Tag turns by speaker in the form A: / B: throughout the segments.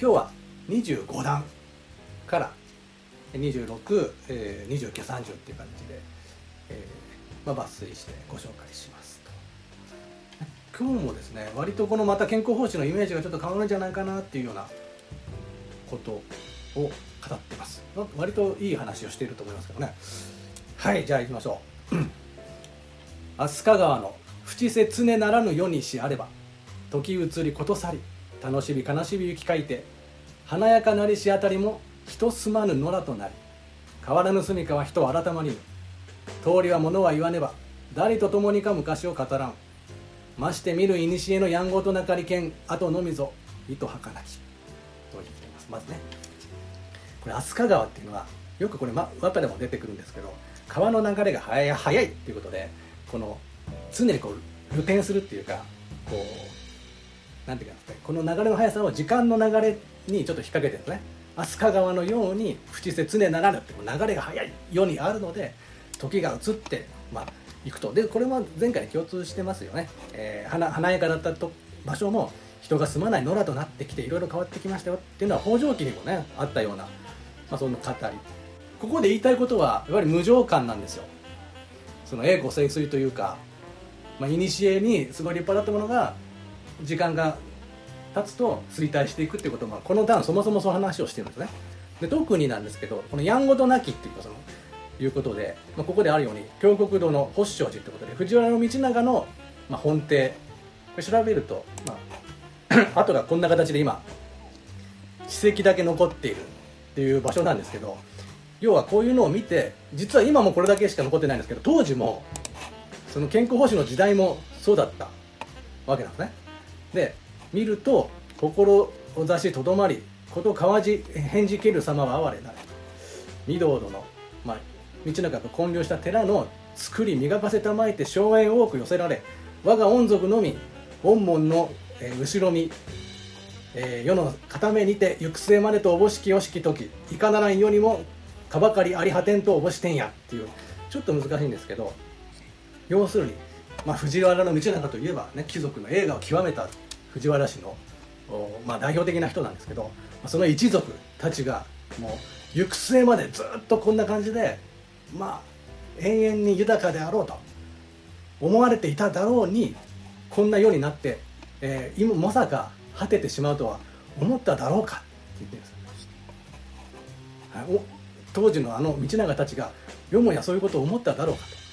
A: 今日は25段から262930っていう感じで、えーまあ、抜粋してご紹介しますと。今日もですね割とこのまた健康方針のイメージがちょっと変わるんじゃないかなっていうようなことを語ってます。割といい話をしていると思いますけどね。はいじゃあ行きましょう。飛鳥川の淵せ常ならぬ世にしあれば時移りこと去り楽しみ悲しみ行き書いて華やかなりしあたりも人すまぬ野良となり変わらぬ住みかは人改まりぬ通りは物は言わねば誰と共にか昔を語らんまして見る古のやんごとなかりけん後のみぞ糸はかなきと言っていますまずねこれ飛鳥川っていうのはよくこれ、ま、和歌でも出てくるんですけど川の流れが速い速いっていうことでこの常にこう流転するっていうかこうなんていうかこの流れの速さを時間の流れにちょっと引っ掛けてるんですね飛鳥川のように淵せ常ならぬって流れが速いようにあるので時が移ってまあ行くと。でこれは前回に共通してますよね、えー、華華やかだったと場所も人が住まない野良となってきていろいろ変わってきましたよっていうのは北条記にもねあったような、まあ、そんな語り。ここで言いたいことはやっぱり無常感なんですよ。その栄枯盛衰というかまあ、古にすごい立派だったものが時間が経つと衰退していくっていうことはこの段そもそもその話をしてるんですね。で特になんですけどこの「やんごとなき」っていうそのいうことで、まあ、ここであるように京極堂の法性寺ってことで藤原道長の、まあ、本邸。これ調べると、まあ、後がこんな形で今史跡だけ残っているっていう場所なんですけど要はこういうのを見て実は今もこれだけしか残ってないんですけど当時もその健康保障の時代もそうだったわけなんですね。で見ると心を出しとどまりこと川じ返事ける様は哀れなれ。御堂殿、まあ、道中が建立した寺の作り磨かせたまえて荘園多く寄せられ我が御族のみ御門の、えー、後ろに、えー、世の片目にて行く末までとおぼしきよしき時いかならん世にもかばかりあり果てんとおぼしてんやっていうちょっと難しいんですけど要するに、まあ、藤原道長といえば、ね、貴族の映画を極めた藤原氏の、まあ、代表的な人なんですけどその一族たちがもう行く末までずっとこんな感じでまあ永遠に豊かであろうと思われていただろうにこんな世になって、えー、今まさか果ててしまうとは思っただろうかって言ってるんです、当時のあの道長たちがよもやそういうことを思っただろうかと。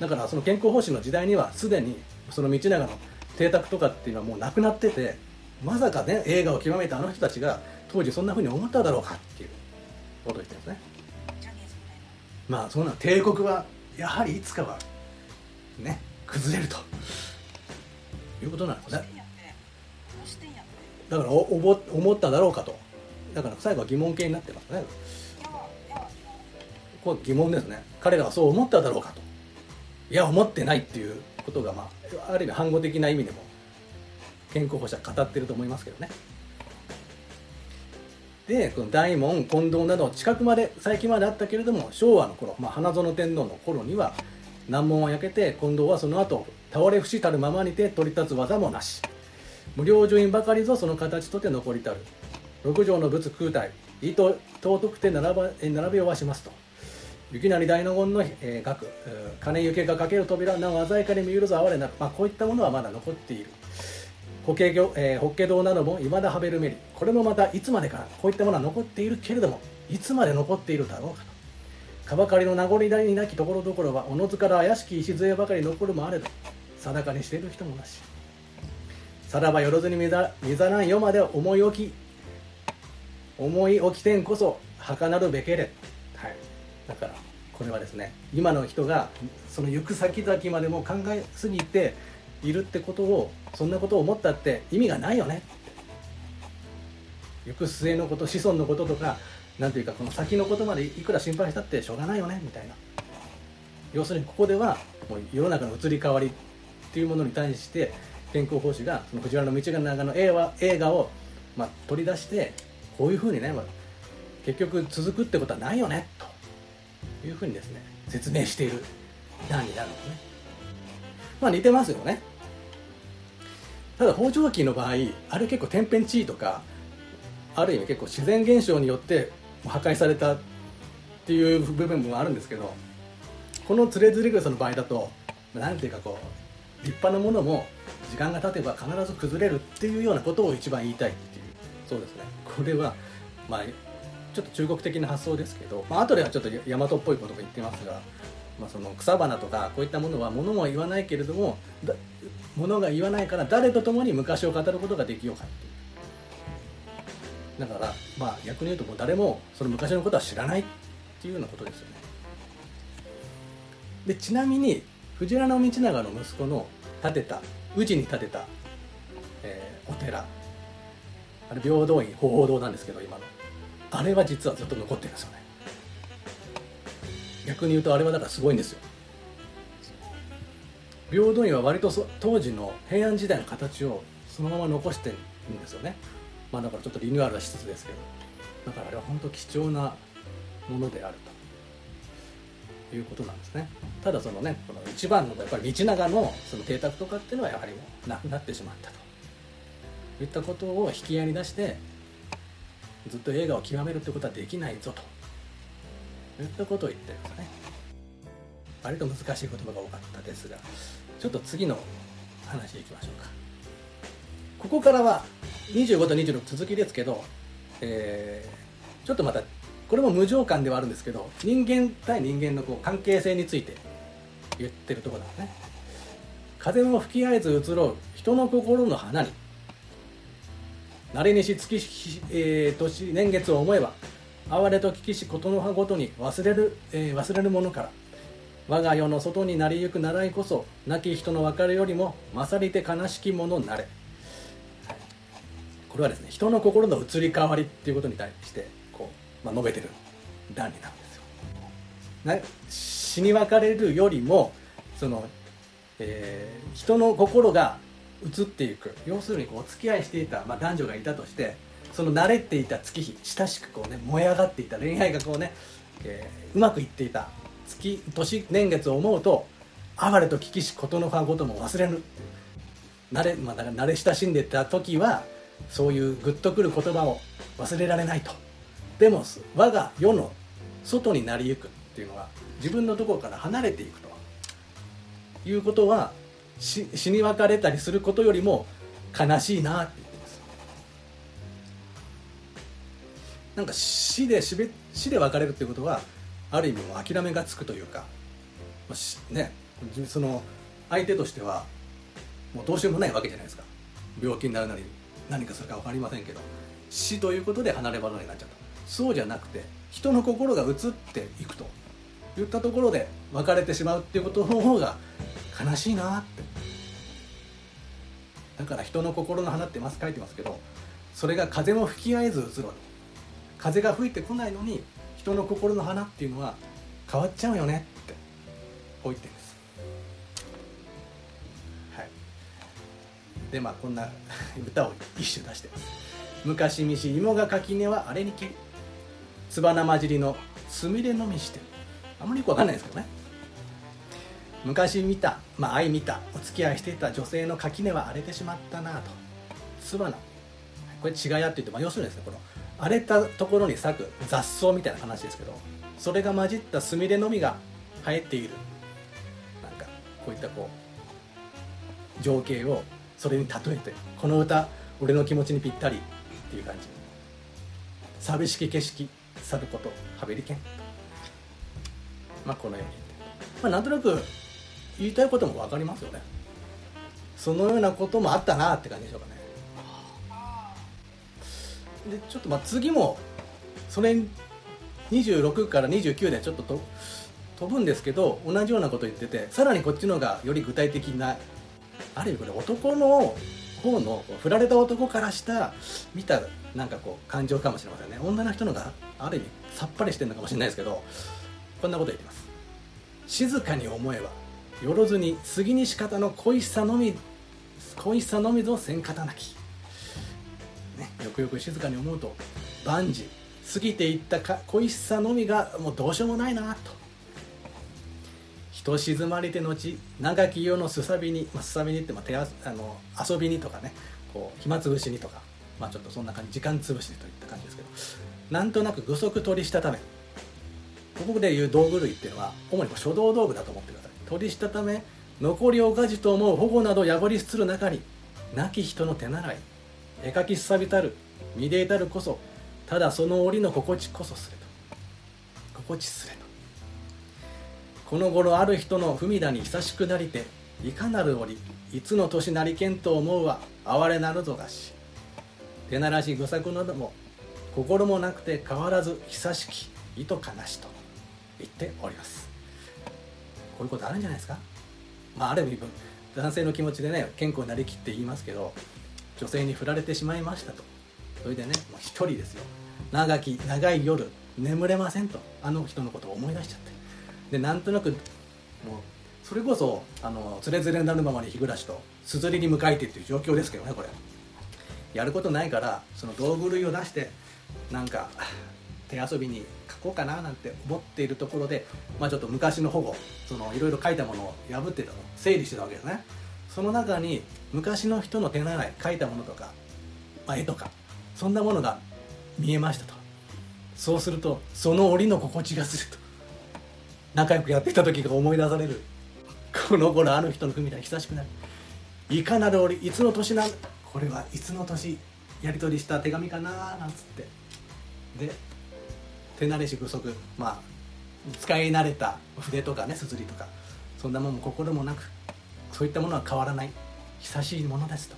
A: だからその健康方針の時代にはすでにその道長の邸宅とかっていうのはもうなくなっててまさかね映画を極めたあの人たちが当時そんなふうに思っただろうかっていうことを言ってるんですね。まあそんな帝国はやはりいつかはね崩れると。いうことなんですね。だからおおぼ思っただろうかと。だから最後は疑問形になってますね。これ疑問ですね。彼らはそう思っただろうかといや思ってないっていうことが、まあ、ある意味反語的な意味でも健康保障語ってると思いますけどね。でこの大門近藤など近くまで最近まであったけれども昭和の頃、まあ、花園天皇の頃には難問は焼けて近藤はその後倒れ伏したるままにて取り立つ技もなし。無料順員ばかりぞその形とて残りたる。六条の仏空体意図尊くて並ば並べをわしますと。雪なり大納言の、えー、額金行けがかける扉なお鮮やかに見ゆるぞ哀れなまあ、こういったものはまだ残っている。法華経、えー、法華堂なども未だはべるめりこれもまたいつまでかこういったものは残っているけれどもいつまで残っているだろうかと。かばかりの名残になきところどころはおのずから怪しき礎ばかり残るもあれど定かにしている人もなし。さらばよろずにみざみざらん世まで思い置き思い置きてんこそ儚るべけれ。これはですね今の人がその行く先々までも考えすぎているってことをそんなことを思ったって意味がないよね。行く末のこと子孫のこととか何ていうかこの先のことまでいくら心配したってしょうがないよねみたいな。要するにここではもう世の中の移り変わりっていうものに対して健康奉仕がその藤原道長の映画映画を、まあ、取り出してこういうふうにね、まあ、結局続くってことはないよねと。いうふうにですね説明している。段になるんですね。まあ似てますよね。ただ北条記の場合あれ結構天変地異とかある意味結構自然現象によって破壊されたっていう部分もあるんですけどこのつれづれ草の場合だと何ていうかこう立派なものも時間が経てば必ず崩れるっていうようなことを一番言いたいっていう。そうですね。これはまあちょっと中国的な発想ですけど、まあ後ではちょっと大和っぽいことも言ってますが、まあ、その草花とかこういったものは物も言わないけれども物が言わないから誰と共に昔を語ることができようかっていう。だからまあ逆に言うともう誰もその昔のことは知らないっていうようなことですよね。でちなみに藤原道長の息子の建てた宇治に建てた、えー、お寺。あれ平等院鳳凰堂なんですけど今の。あれは実はずっと残ってるんですよね。逆に言うとあれはだからすごいんですよ。平等院は割と当時の平安時代の形をそのまま残してるんですよね。まあだからちょっとリニューアルはしつつですけど。だからあれは本当貴重なものであるということなんですね。ただそのねこの一番のやっぱり道長のその邸宅とかっていうのはやはりもうなくなってしまったと。いったことを引き合いに出してずっと映画を極めるってことはできないぞと。いったことを言ってるんですね。割と難しい言葉が多かったですがちょっと次の話いきましょうか。ここからは25と26続きですけど、えー、ちょっとまたこれも無常感ではあるんですけど人間対人間のこう関係性について言ってるところなんですね。風も吹き合えず移ろう。人の心の花に。慣れにし月し、えー、年年月を思えば哀れと聞きしことの葉ごとに忘れる、えー、忘れるものから我が世の外になりゆく習いこそ亡き人の別れよりも勝りて悲しきものなれ、これはですね人の心の移り変わりっていうことに対してこう、まあ、述べてる段になるんですよ。死に別れるよりもその、えー、人の心が移っていく。要するにこうお付き合いしていた、まあ、男女がいたとしてその慣れていた月日親しくこうね燃え上がっていた恋愛がこうね、えー、うまくいっていた月年年月を思うと哀れと聞きしことの葉ごとも忘れぬ。慣れ,、まあ、だから慣れ親しんでた時はそういうグッとくる言葉を忘れられないと。でも我が世の外になりゆくっていうのは自分のところから離れていくということは死に別れたりすることよりも悲しいなって言ってます。なんか死で死で別れるっていうことはある意味も諦めがつくというかねその相手としてはもうどうしようもないわけじゃないですか。病気になるなり何かするか分かりませんけど死ということで離れ離れになっちゃった。そうじゃなくて人の心が移っていくといったところで別れてしまうっていうことの方が悲しいなって。だから人の心の花ってます書いてますけどそれが風も吹き合えず移ろう風が吹いてこないのに人の心の花っていうのは変わっちゃうよねってこう言ってるんです。はい。でまあこんな歌を一首出してます。昔見し芋が垣根はあれにけりつばな混じりのすみれのみしてあんまりよくわかんないですけどね。昔見たまあ愛見たお付き合いしていた女性の垣根は荒れてしまったなと。つばなこれ違いあって言って、まあ、要するにですねこの荒れたところに咲く雑草みたいな話ですけどそれが混じったスミレのみが生えている。なんかこういったこう情景をそれに例えてこの歌俺の気持ちにぴったりっていう感じ。寂しき景色去ることはべりけん。まあこのように。まあなんとなく言いたいことも分かりますよね。そのようなこともあったなって感じでしょうかね。でちょっとまあ次もそれ26から29でちょっとと飛ぶんですけど同じようなこと言っててさらにこっちの方がより具体的なある意味これ男の方の振られた男からした見たなんかこう感情かもしれませんね。女の人のがある意味さっぱりしてるのかもしれないですけどこんなこと言ってます。静かに思えば。よろずに杉にし方の恋しさのみ恋しさのみぞせん方なき。ね、よくよく静かに思うと万事過ぎていったか恋しさのみがもうどうしようもないなと。人静まりて後長き世のすさびに、まあ、すさびにって、まあ、手あの遊びにとかねこう暇つぶしにとかまあちょっとそんな感じ時間潰しにといった感じですけどなんとなく具足取りしたためここでいう道具類っていうのは主に書道道具だと思ってください。取りしたため残りおかじと思う保護など破りすつる中に亡き人の手習い。絵描きすさびたる。見でいたるこそただその折の心地こそすれと。心地すれと。この頃ある人の文田に久しくなりていかなる折いつの年なりけんと思うは哀れなるぞがし。手ならし愚策なども心もなくて変わらず久しき意と悲しと言っております。こういうことあるんじゃないですか？まあある意味男性の気持ちでね健康になりきって言いますけど女性に振られてしまいましたと。それでねもう一人ですよ。長き長い夜眠れませんと。あの人のことを思い出しちゃって。でなんとなくもうそれこそあのつれづれになるままに日暮らしとすずりに向かいてっていう状況ですけどねこれ。やることないからその道具類を出してなんか手遊びにこうかななんて思っているところで、まあ、ちょっと昔の保護そのいろいろ書いたものを破ってたの整理してたわけですね。その中に昔の人の手習い書いたものとか、まあ、絵とかそんなものが見えましたと。そうするとその折の心地がすると。仲良くやってきた時が思い出される。この頃あの人の組みたい久しくなるいかなる折いつの年なんこれはいつの年やり取りした手紙かななんつって。で手慣れし具足まあ使い慣れた筆とかねすずりとかそんなもんも心もなくそういったものは変わらない。久しいものですと。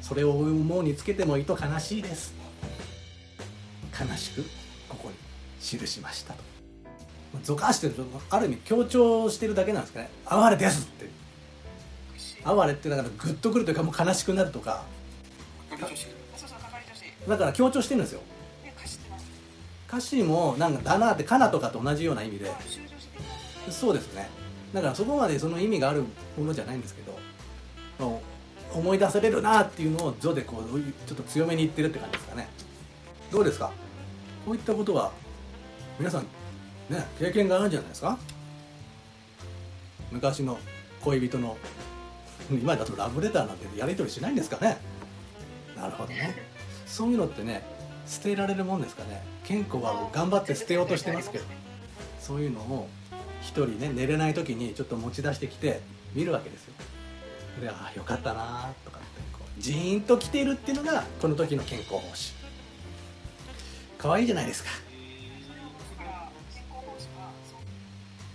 A: それを思うにつけてもいと悲しいです。悲しくここに記しましたと。ゾカしてるとある意味強調してるだけなんですかね「哀れです」って。哀れってだからグッとくるというかもう悲しくなるとか。だから強調してるんですよ歌詞もなんか「だな」って「かな」とかと同じような意味で。そうですね。だからそこまでその意味があるものじゃないんですけど。思い出されるなっていうのを「序」でこうちょっと強めに言ってるって感じですかね。どうですか？こういったことは皆さんね経験があるんじゃないですか？昔の恋人の今だとラブレターなんてやり取りしないんですかね？なるほどね。そういうのってね捨てられるもんですかね。健康は頑張って捨てようとしてますけど。そういうのを一人ね寝れない時にちょっと持ち出してきて見るわけですよ。でああよかったなとかってこうジーンときているっていうのがこの時の健康方針。可愛いじゃないですか。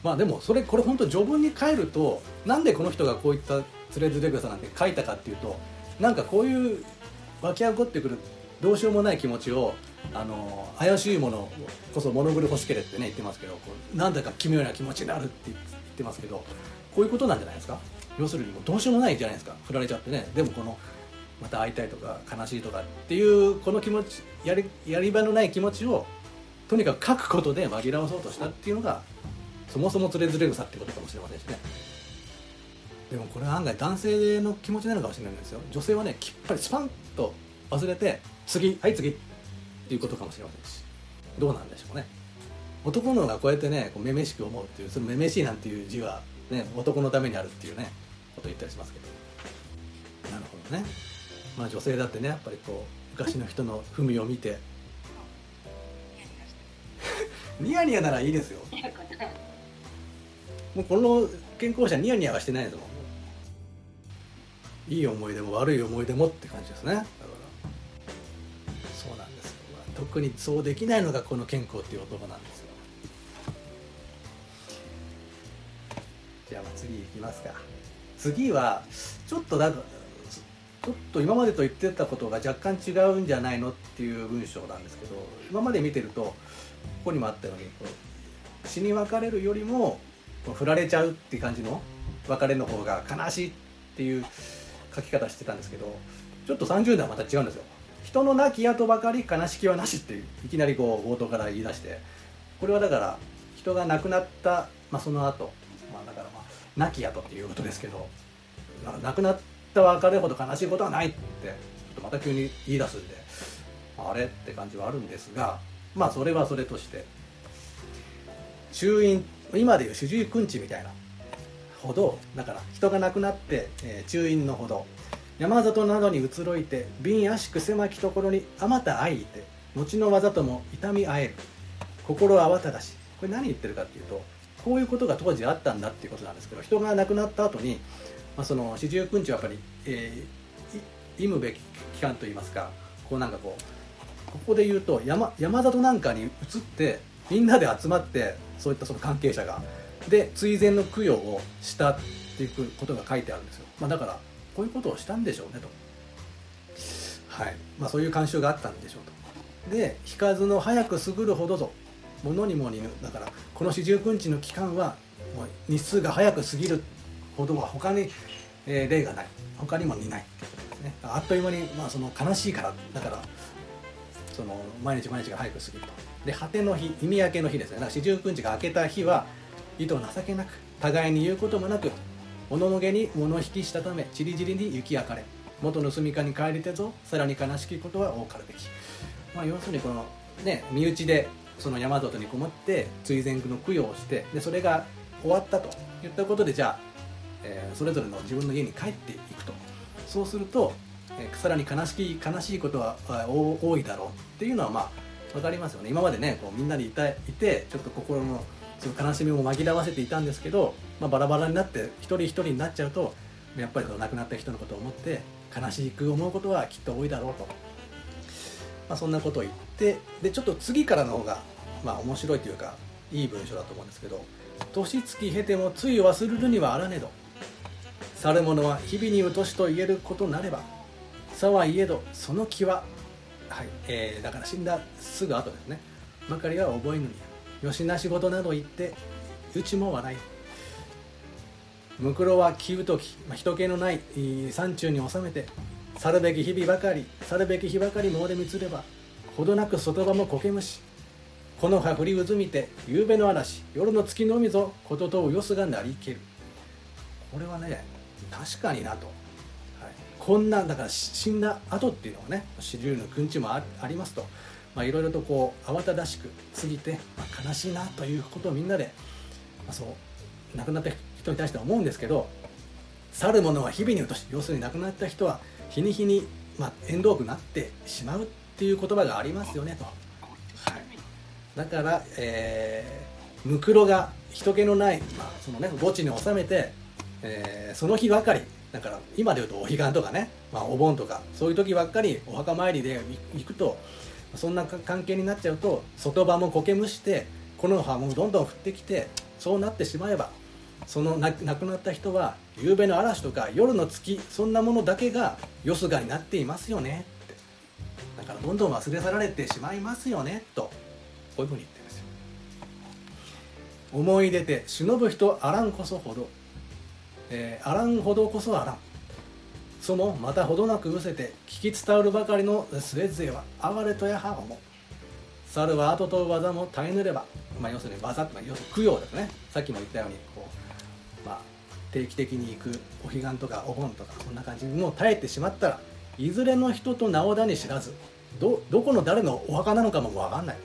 A: まあでもそれこれ本当序文に変えるとなんでこの人がこういったつれづれ草なんて書いたかっていうとなんかこういう湧き起こってくるどうしようもない気持ちをあの怪しいものこそ物狂欲しけれってね言ってますけどこうなんだか奇妙な気持ちになるって言ってますけどこういうことなんじゃないですか？要するにもうどうしようもないじゃないですか？振られちゃってね。でもこのまた会いたいとか悲しいとかっていうこの気持ちやりやり場のない気持ちをとにかく書くことで紛らわそうとしたっていうのがそもそもつれづれ草ってことかもしれませんしね。でもこれは案外男性の気持ちなのかもしれないんですよ。女性はねきっぱりスパンと忘れて次はい次。っていうことかもしれませんし。どうなんでしょうね。男の方がこうやってねこうめめしく思うっていうそのめめしいなんていう字は、ね、男のためにあるっていうねことを言ったりしますけど。なるほどね。まあ女性だってねやっぱりこう昔の人の文を見てニヤニヤならいいですよ。もうこの健康者ニヤニヤはしてないですもん。いい思い出も悪い思い出もって感じですね特にそうできないのがこの健康っていう男なんですよ。じゃあ次いきますか。次はちょっとだちょっと今までと言ってたことが若干違うんじゃないのっていう文章なんですけど今まで見てるとここにもあったようにこう死に別れるよりも振られちゃうっていう感じの別れの方が悲しいっていう書き方してたんですけどちょっと30代はまた違うんですよ。人の亡き後ばかり悲しきはなしっていういきなりこう冒頭から言い出してこれはだから人が亡くなった、まあ、その後、まあだからまあ亡き後っていうことですけど亡くなった別れほど悲しいことはないってちょっとまた急に言い出すんであれって感じはあるんですがまあそれはそれとして中院今でいう主治医くんちみたいなほどだから人が亡くなって、えー、中院のほど山里などに移ろいて瓶あしく狭きところにあまた愛いて後の技とも痛み合える。心慌ただしこれ何言ってるかっていうとこういうことが当時あったんだっていうことなんですけど人が亡くなった後に、まあ、その四十九日はやっぱり、えー、忌むべき期間といいますかこうなんかこうここで言うと山山里なんかに移ってみんなで集まってそういったその関係者が。で追善の供養をしたっていうことが書いてあるんですよ、まあ、だからこういうことをしたんでしょうねと。はい。まあそういう慣習があったんでしょうと。で引かずの早く過ぐるほどぞ物にも似ぬ。だからこの四十九日の期間はもう日数が早く過ぎるほどは他に、えー、例がない。他にも似ない。ってことですね。あっという間に、まあ、その悲しいから。だからその毎日毎日が早く過ぎると。で果ての日意味明けの日ですね。だから四十九日が明けた日は意図情けなく互いに言うこともなくおののげに物引きしたためちりぢりに雪焼かれ元の住みかに帰りてぞさらに悲しきことは多かるべき、まあ、要するにこのね身内でその山里にこもって追善の供養をしてでそれが終わったといったことでじゃあ、えー、それぞれの自分の家に帰っていくと。そうすると、えー、さらに悲しき悲しいことは多いだろう。っていうのはまあ分かりますよね。今までねこうみんなでいたいてちょっと心のその悲しみも紛らわせていたんですけど、まあ、バラバラになって一人一人になっちゃうとやっぱり亡くなった人のことを思って悲しく思うことはきっと多いだろうと、まあ、そんなことを言ってでちょっと次からの方がまあ面白いというかいい文章だと思うんですけど「年月経てもつい忘れるにはあらねど。去る者は日々にうとしと言えることなればさはいえどその気は」はいえー、だから死んだすぐ後ですね。ばかりは覚えぬによしな仕事など言ってうちも笑い。むくろは気うとき、まあ、人気のない山中に収めて去るべき日々ばかり去るべき日ばかりもでみつればほどなく外場も苔虫この葉降り渦みて夕べの嵐夜の月のみぞこととうよすがなりける。これはね確かになと、はい、こんなだから死んだ後っていうのはね四十のくんちもありますと、いろいろとこう慌ただしく過ぎて、まあ、悲しいなということをみんなで、まあ、そう亡くなった人に対しては思うんですけど去る者は日々に落とし要するに亡くなった人は日に日に、まあ、縁遠くなってしまうっていう言葉がありますよねと、はい、だから、えー、ムクロが人気のない、まあそのね、墓地に収めて、えー、その日ばかりだから今でいうとお彼岸とかね、まあ、お盆とかそういう時ばっかりお墓参りで行くとそんな関係になっちゃうと外場も苔むしてこの葉もどんどん降ってきてそうなってしまえばその亡くなった人は夕べの嵐とか夜の月そんなものだけがよすがになっていますよね。ってだからどんどん忘れ去られてしまいますよねと。こういうふうに言ってるんですよ。思い出て忍ぶ人あらんこそほど、えー、あらんほどこそあらん。そもまたほどなく失せて聞き伝わるばかりの末勢は哀れとやは思う猿は後と技も耐えぬれば、まあ、要するに技って、要するに供養ですね。さっきも言ったようにこう、定期的に行くお彼岸とかお盆とかそんな感じにもう耐えてしまったらいずれの人と名をだに知らずどどこの誰のお墓なのかも分かんない。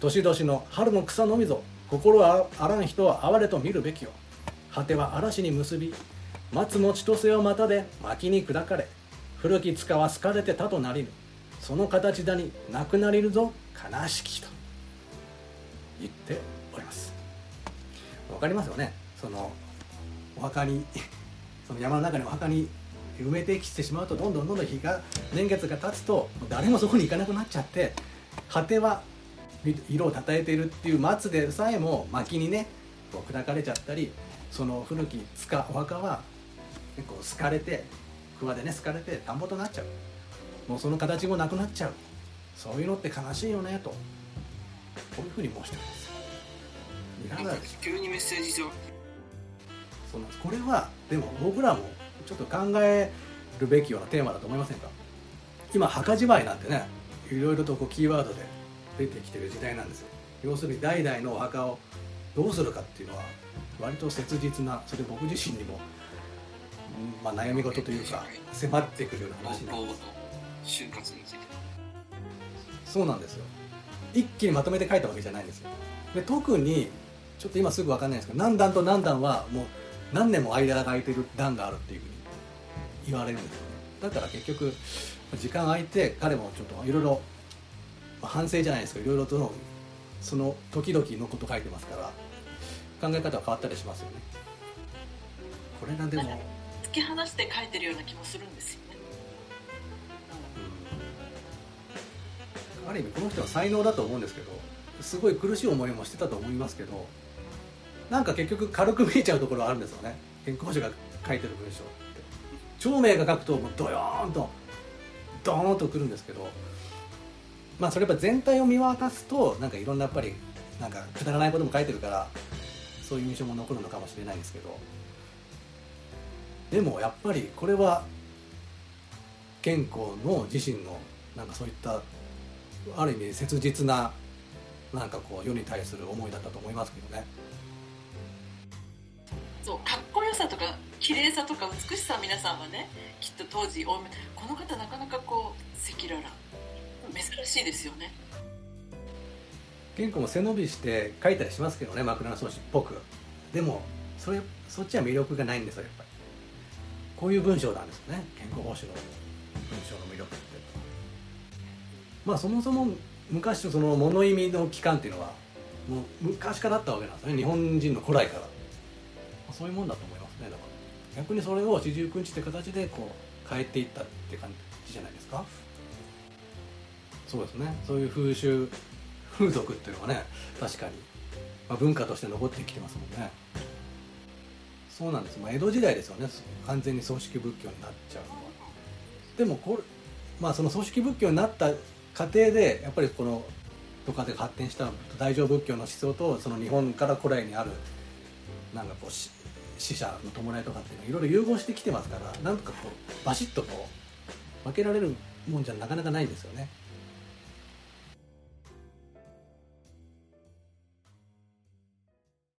A: 年々の春の草のみぞ心あらん人は哀れと見るべきよ。果ては嵐に結び松の千歳をまたで薪に砕かれ古き塚は好かれてたとなりぬ。その形だになくなりるぞ悲しきと言っております。わかりますよね。そのお墓に その山の中にお墓に埋めてきてしまうとどんどんどんどん日が年月が経つと誰もそこに行かなくなっちゃって果ては色をたたえているっていう松でさえも薪にねこう砕かれちゃったりその古き塚お墓は結構好かれて桑でね好かれて田んぼとなっちゃう。もうその形もなくなっちゃう。そういうのって悲しいよねと。こういうふうに申してます。いかがでし
B: 急にメッセージ上。
A: そうなんです。これはでも僕らもちょっと考えるべきようなテーマだと思いませんか？今墓じまいなんてねいろいろとこうキーワードで出てきてる時代なんですよ。要するに代々のお墓をどうするかっていうのは割と切実なそれ僕自身にもまあ、悩み事というか迫ってくるような話なんです。
B: 就活について。
A: そうなんですよ。一気にまとめて書いたわけじゃないんですよ。で特にちょっと今すぐ分かんないんですけど何段と何段はもう何年も間が空いてる段があるっていうふうに言われるんですよね。だから結局時間空いて彼もちょっといろいろまあ反省じゃないですけどいろいろとのその時々のこと書いてますから考え方は変わったりしますよね。これがでも、
C: 突き放して書いてるような気もするんですよね。
A: うん。ある意味この人は才能だと思うんですけどすごい苦しい思いもしてたと思いますけどなんか結局軽く見えちゃうところあるんですよね。健康者が書いてる文章って。長明が書くともうドヨーンとドーンとくるんですけど。まあそれやっぱ全体を見渡すとなんかいろんなやっぱりなんかくだらないことも書いてるからそういう印象も残るのかもしれないですけど。でもやっぱりこれは健康の自身のなんかそういったある意味切実ななんかこう世に対する思いだったと思いますけどね。
C: そうかっこよさとか綺麗さとか美しさ皆さんはねきっと当時おこの方なかなかこう赤裸々珍しいですよね。
A: 健康も背伸びして書いたりしますけどね枕草子っぽく。でもそれそっちは魅力がないんですよやっぱり。こういう文章なんですよね健康報酬の文章の魅力って。まあそもそも昔のその物意味の期間っていうのはもう昔からあったわけなんですね日本人の古来から、そういうもんだと思いますねだから。逆にそれを四十九日って形でこう変えていったって感じじゃないですか？そうですね。そういう風習風俗っていうのがね確かに、まあ、文化として残ってきてますもんね。そうなんです、まあ、江戸時代ですよね。完全に葬式仏教になっちゃうのは。でもこれまあその葬式仏教になった過程でやっぱりこのとかで発展した大乗仏教の思想とその日本から古来にあるなんかこう死者の弔いとかっていうのいろいろ融合してきてますからなんとかこうバシッとこう分けられるもんじゃなかなかないんですよね。